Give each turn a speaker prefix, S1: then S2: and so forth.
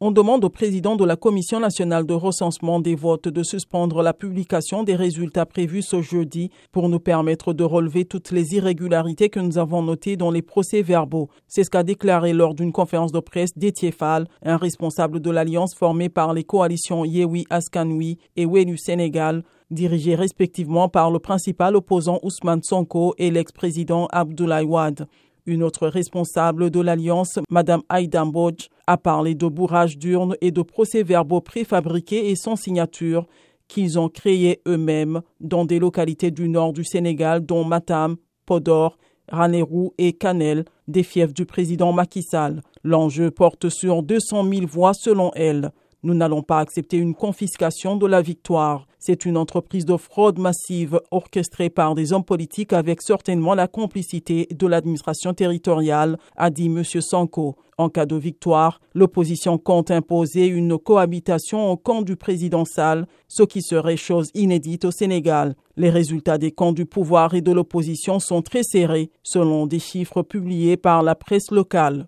S1: On demande au président de la Commission nationale de recensement des votes de suspendre la publication des résultats prévus ce jeudi pour nous permettre de relever toutes les irrégularités que nous avons notées dans les procès-verbaux. C'est ce qu'a déclaré lors d'une conférence de presse Fall, un responsable de l'alliance formée par les coalitions Yewi Askanoui et Wenu Sénégal, dirigés respectivement par le principal opposant Ousmane Sonko et l'ex-président Abdoulaye Wade. Une autre responsable de l'Alliance, Mme Aïda a parlé de bourrage d'urnes et de procès-verbaux préfabriqués et sans signature qu'ils ont créés eux-mêmes dans des localités du nord du Sénégal, dont Matam, Podor, Ranérou et Canel, des fiefs du président Macky Sall. L'enjeu porte sur 200 000 voix selon elle. Nous n'allons pas accepter une confiscation de la victoire. C'est une entreprise de fraude massive orchestrée par des hommes politiques avec certainement la complicité de l'administration territoriale, a dit M. Sanko. En cas de victoire, l'opposition compte imposer une cohabitation au camp du président Sall, ce qui serait chose inédite au Sénégal. Les résultats des camps du pouvoir et de l'opposition sont très serrés, selon des chiffres publiés par la presse locale.